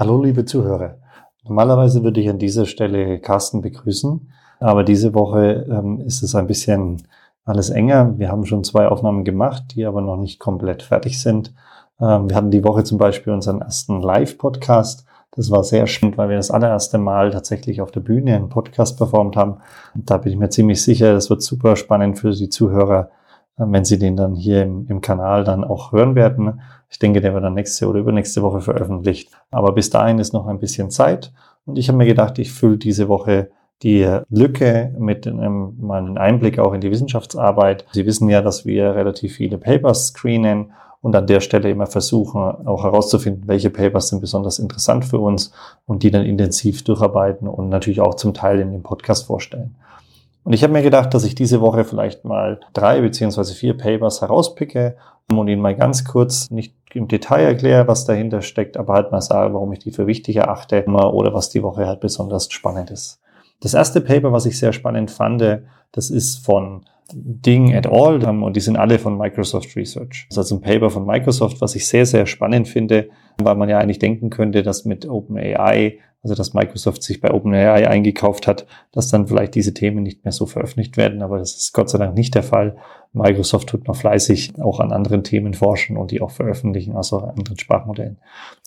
Hallo liebe Zuhörer. Normalerweise würde ich an dieser Stelle Carsten begrüßen, aber diese Woche ähm, ist es ein bisschen alles enger. Wir haben schon zwei Aufnahmen gemacht, die aber noch nicht komplett fertig sind. Ähm, wir hatten die Woche zum Beispiel unseren ersten Live-Podcast. Das war sehr spannend, weil wir das allererste Mal tatsächlich auf der Bühne einen Podcast performt haben. Da bin ich mir ziemlich sicher, das wird super spannend für die Zuhörer, wenn sie den dann hier im, im Kanal dann auch hören werden. Ich denke, der wird dann nächste oder übernächste Woche veröffentlicht. Aber bis dahin ist noch ein bisschen Zeit. Und ich habe mir gedacht, ich fülle diese Woche die Lücke mit einem, mal einen Einblick auch in die Wissenschaftsarbeit. Sie wissen ja, dass wir relativ viele Papers screenen und an der Stelle immer versuchen, auch herauszufinden, welche Papers sind besonders interessant für uns und die dann intensiv durcharbeiten und natürlich auch zum Teil in dem Podcast vorstellen. Und ich habe mir gedacht, dass ich diese Woche vielleicht mal drei beziehungsweise vier Papers herauspicke und Ihnen mal ganz kurz nicht im Detail erkläre, was dahinter steckt, aber halt mal sage, warum ich die für wichtig erachte oder was die Woche halt besonders spannend ist. Das erste Paper, was ich sehr spannend fand, das ist von Ding et al. und die sind alle von Microsoft Research. Das ist also ein Paper von Microsoft, was ich sehr, sehr spannend finde, weil man ja eigentlich denken könnte, dass mit OpenAI, also dass Microsoft sich bei OpenAI eingekauft hat, dass dann vielleicht diese Themen nicht mehr so veröffentlicht werden, aber das ist Gott sei Dank nicht der Fall. Microsoft tut noch fleißig auch an anderen Themen forschen und die auch veröffentlichen, also an anderen Sprachmodellen.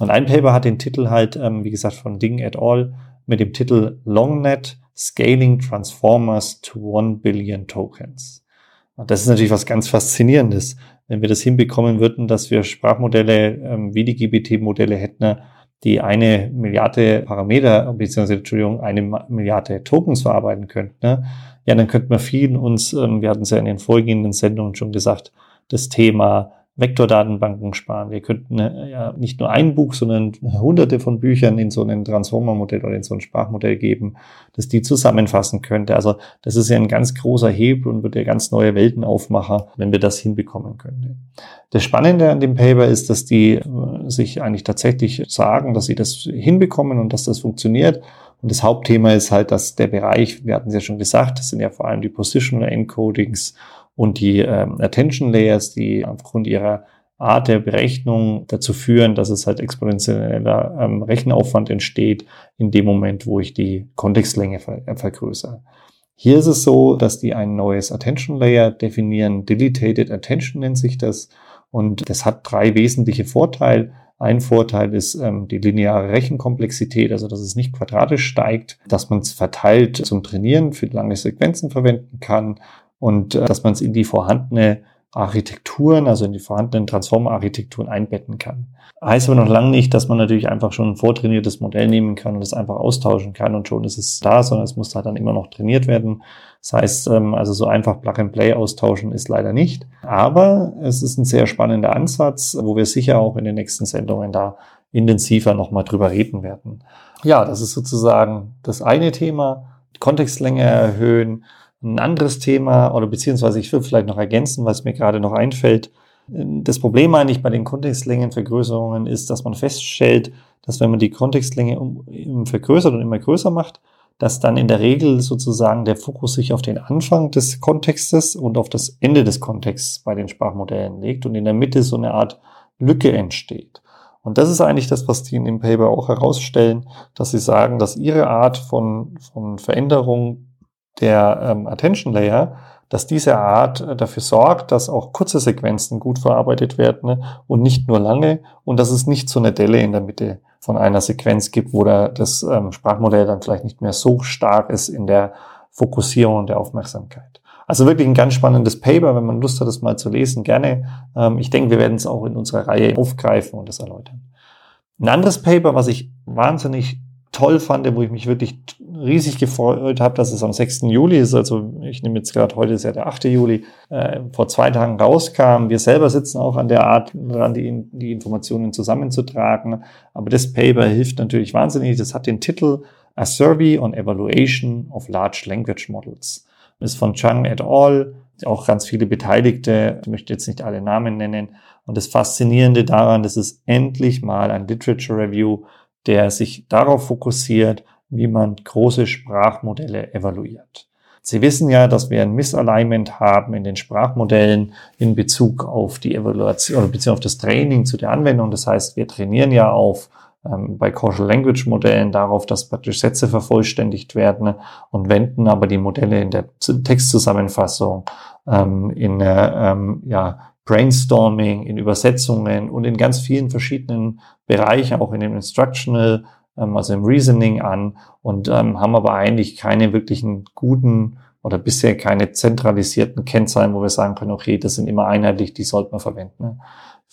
Und ein Paper hat den Titel halt, ähm, wie gesagt, von Ding et al. mit dem Titel LongNet Scaling Transformers to One Billion Tokens. Und das ist natürlich was ganz Faszinierendes. Wenn wir das hinbekommen würden, dass wir Sprachmodelle ähm, wie die GBT-Modelle hätten, die eine Milliarde Parameter, beziehungsweise, Entschuldigung, eine Milliarde Tokens verarbeiten könnten, ne? ja, dann könnten wir vielen uns, ähm, wir hatten es ja in den vorgehenden Sendungen schon gesagt, das Thema Vektordatenbanken sparen. Wir könnten äh, ja nicht nur ein Buch, sondern hunderte von Büchern in so ein Transformer-Modell oder in so ein Sprachmodell geben, das die zusammenfassen könnte. Also das ist ja ein ganz großer Hebel und wird ja ganz neue Welten aufmachen, wenn wir das hinbekommen könnten. Das Spannende an dem Paper ist, dass die äh, sich eigentlich tatsächlich sagen, dass sie das hinbekommen und dass das funktioniert. Und das Hauptthema ist halt, dass der Bereich, wir hatten es ja schon gesagt, das sind ja vor allem die Positional Encodings und die ähm, Attention Layers, die aufgrund ihrer Art der Berechnung dazu führen, dass es halt exponentieller ähm, Rechenaufwand entsteht in dem Moment, wo ich die Kontextlänge ver äh, vergrößere. Hier ist es so, dass die ein neues Attention Layer definieren. Deleted Attention nennt sich das. Und das hat drei wesentliche Vorteile. Ein Vorteil ist ähm, die lineare Rechenkomplexität, also dass es nicht quadratisch steigt, dass man es verteilt zum Trainieren für lange Sequenzen verwenden kann und äh, dass man es in die vorhandene Architekturen, also in die vorhandenen Transformer-Architekturen einbetten kann. Heißt aber noch lange nicht, dass man natürlich einfach schon ein vortrainiertes Modell nehmen kann und es einfach austauschen kann und schon ist es da, sondern es muss halt dann immer noch trainiert werden. Das heißt, ähm, also so einfach Plug and Play austauschen ist leider nicht. Aber es ist ein sehr spannender Ansatz, wo wir sicher auch in den nächsten Sendungen da intensiver nochmal drüber reden werden. Ja, das ist sozusagen das eine Thema. Kontextlänge erhöhen, ein anderes Thema oder beziehungsweise ich will vielleicht noch ergänzen, was mir gerade noch einfällt. Das Problem eigentlich bei den Kontextlängenvergrößerungen ist, dass man feststellt, dass wenn man die Kontextlänge vergrößert und immer größer macht, dass dann in der Regel sozusagen der Fokus sich auf den Anfang des Kontextes und auf das Ende des Kontexts bei den Sprachmodellen legt und in der Mitte so eine Art Lücke entsteht. Und das ist eigentlich das, was die in dem Paper auch herausstellen, dass sie sagen, dass ihre Art von, von Veränderung der ähm, Attention Layer, dass diese Art äh, dafür sorgt, dass auch kurze Sequenzen gut verarbeitet werden ne, und nicht nur lange und dass es nicht so eine Delle in der Mitte von einer Sequenz gibt, wo da das ähm, Sprachmodell dann vielleicht nicht mehr so stark ist in der Fokussierung und der Aufmerksamkeit. Also wirklich ein ganz spannendes Paper, wenn man Lust hat, das mal zu lesen, gerne. Ähm, ich denke, wir werden es auch in unserer Reihe aufgreifen und das erläutern. Ein anderes Paper, was ich wahnsinnig toll fand, wo ich mich wirklich riesig gefreut habe, dass es am 6. Juli ist. Also ich nehme jetzt gerade, heute ist ja der 8. Juli, äh, vor zwei Tagen rauskam. Wir selber sitzen auch an der Art dran, die, die Informationen zusammenzutragen. Aber das Paper hilft natürlich wahnsinnig. Das hat den Titel A Survey on Evaluation of Large Language Models. Das ist von Chang et al., auch ganz viele Beteiligte. Ich möchte jetzt nicht alle Namen nennen. Und das Faszinierende daran, das ist endlich mal ein Literature Review, der sich darauf fokussiert, wie man große Sprachmodelle evaluiert. Sie wissen ja, dass wir ein Misalignment haben in den Sprachmodellen in Bezug auf die Evaluation beziehungsweise auf das Training zu der Anwendung. Das heißt, wir trainieren ja auf ähm, bei Causal Language Modellen darauf, dass praktisch Sätze vervollständigt werden und wenden aber die Modelle in der Textzusammenfassung, ähm, in der ähm, ja, Brainstorming, in Übersetzungen und in ganz vielen verschiedenen Bereichen, auch in dem Instructional, ähm, also im Reasoning an und ähm, haben aber eigentlich keine wirklichen guten oder bisher keine zentralisierten Kennzahlen, wo wir sagen können, okay, das sind immer einheitlich, die sollte man verwenden.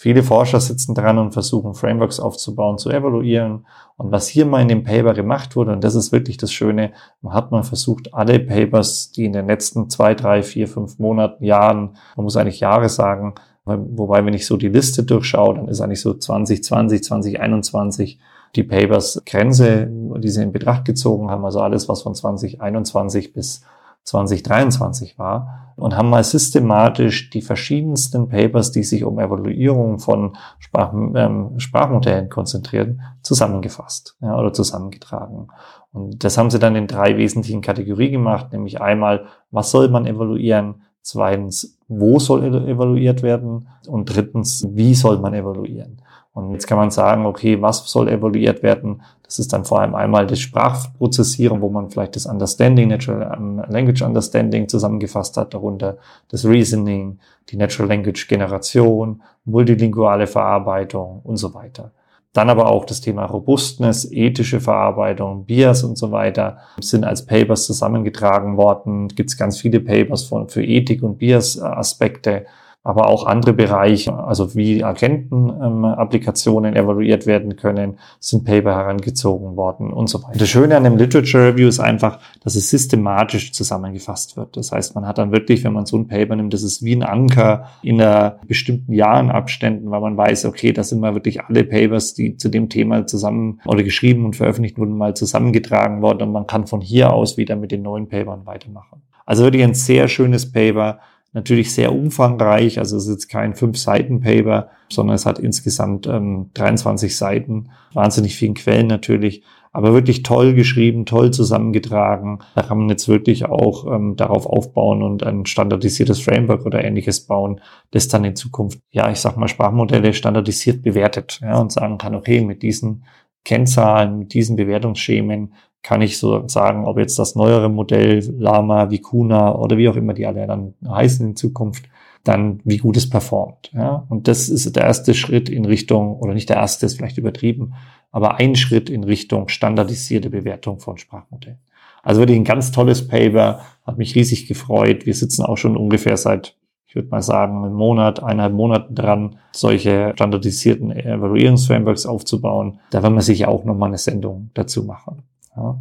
Viele Forscher sitzen dran und versuchen Frameworks aufzubauen, zu evaluieren. Und was hier mal in dem Paper gemacht wurde, und das ist wirklich das Schöne, man hat mal versucht, alle Papers, die in den letzten zwei, drei, vier, fünf Monaten, Jahren, man muss eigentlich Jahre sagen, wobei wenn ich so die Liste durchschaue, dann ist eigentlich so 2020, 2021 die Papers Grenze, die sie in Betracht gezogen haben, also alles, was von 2021 bis 2023 war und haben mal systematisch die verschiedensten Papers, die sich um Evaluierung von Sprach, ähm, Sprachmodellen konzentrieren, zusammengefasst ja, oder zusammengetragen. Und das haben sie dann in drei wesentlichen Kategorien gemacht, nämlich einmal, was soll man evaluieren? Zweitens, wo soll evaluiert werden? Und drittens, wie soll man evaluieren? Und jetzt kann man sagen, okay, was soll evaluiert werden? Das ist dann vor allem einmal das Sprachprozessieren, wo man vielleicht das Understanding, Natural ähm, Language Understanding zusammengefasst hat, darunter das Reasoning, die Natural Language Generation, multilinguale Verarbeitung und so weiter. Dann aber auch das Thema Robustness, ethische Verarbeitung, Bias und so weiter sind als Papers zusammengetragen worden. Gibt es ganz viele Papers für Ethik und Bias-Aspekte aber auch andere Bereiche, also wie Agenten-Applikationen ähm, evaluiert werden können, sind Paper herangezogen worden und so weiter. Das Schöne an dem Literature Review ist einfach, dass es systematisch zusammengefasst wird. Das heißt, man hat dann wirklich, wenn man so ein Paper nimmt, das ist wie ein Anker in einer bestimmten Jahrenabständen, weil man weiß, okay, das sind mal wirklich alle Papers, die zu dem Thema zusammen oder geschrieben und veröffentlicht wurden, mal zusammengetragen worden und man kann von hier aus wieder mit den neuen Papern weitermachen. Also wirklich ein sehr schönes Paper, natürlich sehr umfangreich. Also es ist jetzt kein Fünf-Seiten-Paper, sondern es hat insgesamt ähm, 23 Seiten, wahnsinnig vielen Quellen natürlich, aber wirklich toll geschrieben, toll zusammengetragen. Da kann man jetzt wirklich auch ähm, darauf aufbauen und ein standardisiertes Framework oder ähnliches bauen, das dann in Zukunft, ja, ich sag mal, Sprachmodelle standardisiert bewertet ja, und sagen kann, okay, mit diesen Kennzahlen, mit diesen Bewertungsschemen kann ich so sagen, ob jetzt das neuere Modell Lama, Vicuna oder wie auch immer die alle dann heißen in Zukunft, dann wie gut es performt. Ja? Und das ist der erste Schritt in Richtung, oder nicht der erste, ist vielleicht übertrieben, aber ein Schritt in Richtung standardisierte Bewertung von Sprachmodellen. Also wirklich ein ganz tolles Paper, hat mich riesig gefreut. Wir sitzen auch schon ungefähr seit, ich würde mal sagen, einem Monat, eineinhalb Monaten dran, solche standardisierten Evaluierungsframeworks aufzubauen. Da werden wir sicher auch nochmal eine Sendung dazu machen. Ja.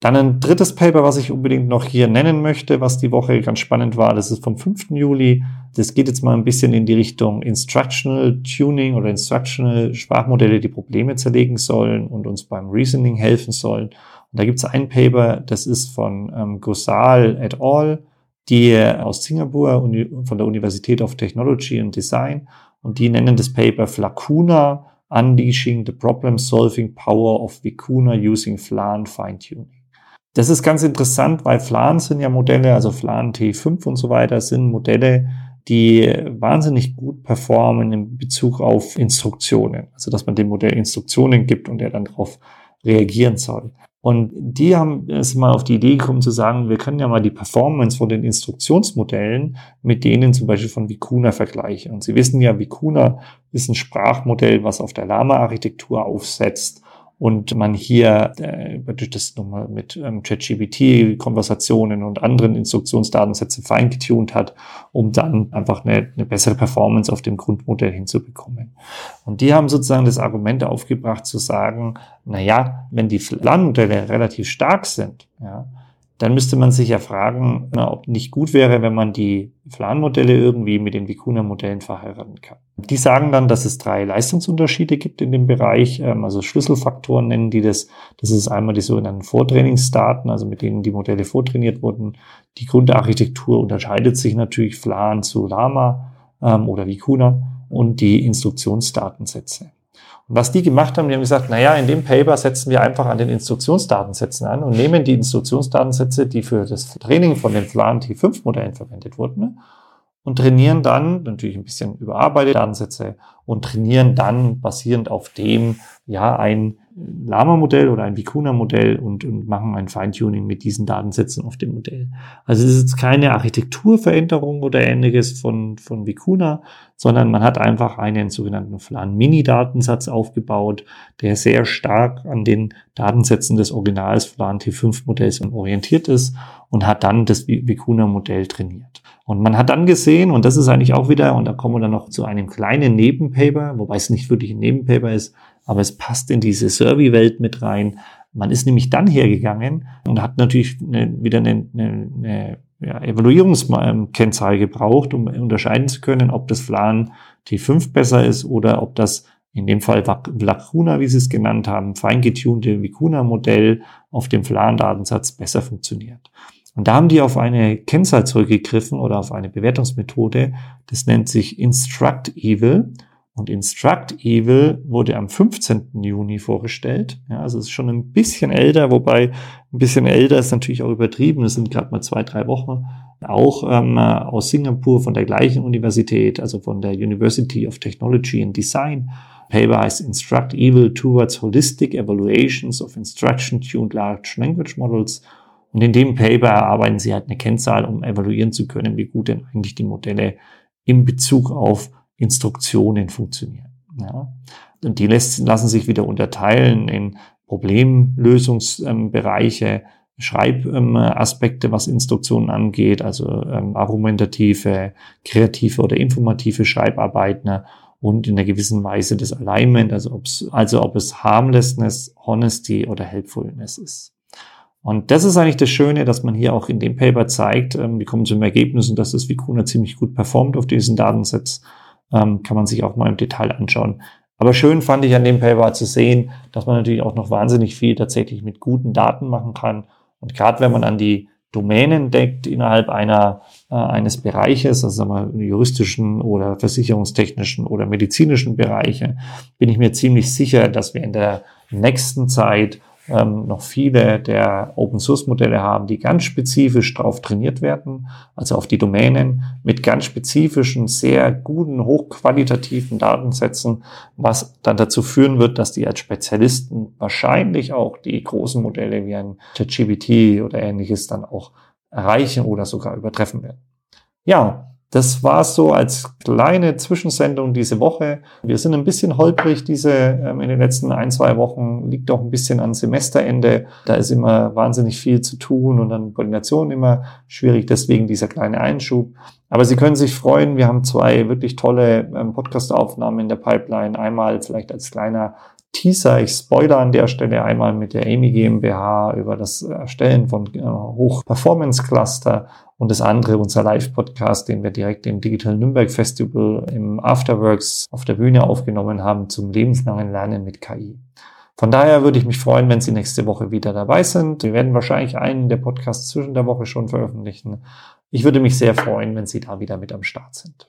Dann ein drittes Paper, was ich unbedingt noch hier nennen möchte, was die Woche ganz spannend war, das ist vom 5. Juli. Das geht jetzt mal ein bisschen in die Richtung Instructional Tuning oder Instructional Sprachmodelle, die Probleme zerlegen sollen und uns beim Reasoning helfen sollen. Und da gibt es ein Paper, das ist von ähm, Gosal et al., die aus Singapur von der Universität of Technology and Design und die nennen das Paper Flacuna Unleashing the Problem-Solving Power of Vicuna Using Flan Fine-Tuning. Das ist ganz interessant, weil Flan sind ja Modelle, also Flan T5 und so weiter, sind Modelle, die wahnsinnig gut performen in Bezug auf Instruktionen. Also, dass man dem Modell Instruktionen gibt und er dann darauf reagieren soll. Und die haben es mal auf die Idee gekommen zu sagen, wir können ja mal die Performance von den Instruktionsmodellen mit denen zum Beispiel von Vicuna vergleichen. Und Sie wissen ja, Vicuna ist ein Sprachmodell, was auf der Lama-Architektur aufsetzt und man hier äh, das nochmal mit ähm, ChatGPT, Konversationen und anderen Instruktionsdatensätze feingetuned hat, um dann einfach eine, eine bessere Performance auf dem Grundmodell hinzubekommen. Und die haben sozusagen das Argument aufgebracht zu sagen, na ja, wenn die Lernmodelle relativ stark sind, ja, dann müsste man sich ja fragen, ob nicht gut wäre, wenn man die Flan-Modelle irgendwie mit den Vicuna-Modellen verheiraten kann. Die sagen dann, dass es drei Leistungsunterschiede gibt in dem Bereich, ähm, also Schlüsselfaktoren nennen die das. Das ist einmal die sogenannten Vortrainingsdaten, also mit denen die Modelle vortrainiert wurden. Die Grundarchitektur unterscheidet sich natürlich Flan zu Lama ähm, oder Vicuna und die Instruktionsdatensätze. Was die gemacht haben, die haben gesagt, naja, in dem Paper setzen wir einfach an den Instruktionsdatensätzen an und nehmen die Instruktionsdatensätze, die für das Training von den Flan T5-Modellen verwendet wurden, ne, und trainieren dann, natürlich ein bisschen überarbeitete Datensätze, und trainieren dann basierend auf dem, ja, ein Lama-Modell oder ein Vicuna-Modell und, und machen ein Feintuning mit diesen Datensätzen auf dem Modell. Also es ist keine Architekturveränderung oder ähnliches von, von Vicuna, sondern man hat einfach einen sogenannten Flan-Mini-Datensatz aufgebaut, der sehr stark an den Datensätzen des Originals Flan T5-Modells orientiert ist und hat dann das Vicuna-Modell trainiert. Und man hat dann gesehen, und das ist eigentlich auch wieder, und da kommen wir dann noch zu einem kleinen Nebenpaper, wobei es nicht wirklich ein Nebenpaper ist, aber es passt in diese Survey-Welt mit rein. Man ist nämlich dann hergegangen und hat natürlich eine, wieder eine, eine, eine ja, Evaluierungskennzahl gebraucht, um unterscheiden zu können, ob das Flan T5 besser ist oder ob das in dem Fall Lacuna, wie Sie es genannt haben, feingetunte Vicuna-Modell auf dem Flan-Datensatz besser funktioniert. Und da haben die auf eine Kennzahl zurückgegriffen oder auf eine Bewertungsmethode, das nennt sich Instruct Evil. Und Instruct Evil wurde am 15. Juni vorgestellt. Ja, also es ist schon ein bisschen älter, wobei ein bisschen älter ist natürlich auch übertrieben. Es sind gerade mal zwei, drei Wochen. Auch ähm, aus Singapur von der gleichen Universität, also von der University of Technology and Design. Paper heißt Instruct Evil Towards Holistic Evaluations of Instruction-Tuned Large Language Models. Und in dem Paper erarbeiten sie halt eine Kennzahl, um evaluieren zu können, wie gut denn eigentlich die Modelle in Bezug auf Instruktionen funktionieren. Ja. Und die lässt, lassen sich wieder unterteilen in Problemlösungsbereiche, Schreibaspekte, was Instruktionen angeht, also ähm, argumentative, kreative oder informative Schreibarbeiten und in einer gewissen Weise das Alignment, also, also ob es Harmlessness, Honesty oder Helpfulness ist. Und das ist eigentlich das Schöne, dass man hier auch in dem Paper zeigt, ähm, wir kommen zum Ergebnis dass das Vicuna ziemlich gut performt auf diesen Datensets ähm, kann man sich auch mal im Detail anschauen. Aber schön fand ich an dem Paper zu sehen, dass man natürlich auch noch wahnsinnig viel tatsächlich mit guten Daten machen kann. Und gerade wenn man an die Domänen deckt innerhalb einer, äh, eines Bereiches, also sagen wir, juristischen oder versicherungstechnischen oder medizinischen Bereiche, bin ich mir ziemlich sicher, dass wir in der nächsten Zeit ähm, noch viele der Open Source Modelle haben, die ganz spezifisch darauf trainiert werden, also auf die Domänen mit ganz spezifischen, sehr guten, hochqualitativen Datensätzen, was dann dazu führen wird, dass die als Spezialisten wahrscheinlich auch die großen Modelle wie ein ChatGPT oder ähnliches dann auch erreichen oder sogar übertreffen werden. Ja, das war so als kleine Zwischensendung diese Woche. Wir sind ein bisschen holprig diese ähm, in den letzten ein, zwei Wochen, liegt auch ein bisschen an Semesterende. Da ist immer wahnsinnig viel zu tun und dann Koordination immer schwierig. Deswegen dieser kleine Einschub. Aber Sie können sich freuen. Wir haben zwei wirklich tolle ähm, Podcast-Aufnahmen in der Pipeline. Einmal vielleicht als kleiner Teaser. Ich spoiler an der Stelle einmal mit der Amy GmbH über das Erstellen von äh, Hoch-Performance-Cluster und das andere unser Live-Podcast, den wir direkt im Digital Nürnberg Festival im Afterworks auf der Bühne aufgenommen haben zum lebenslangen Lernen mit KI. Von daher würde ich mich freuen, wenn Sie nächste Woche wieder dabei sind. Wir werden wahrscheinlich einen der Podcasts zwischen der Woche schon veröffentlichen. Ich würde mich sehr freuen, wenn Sie da wieder mit am Start sind.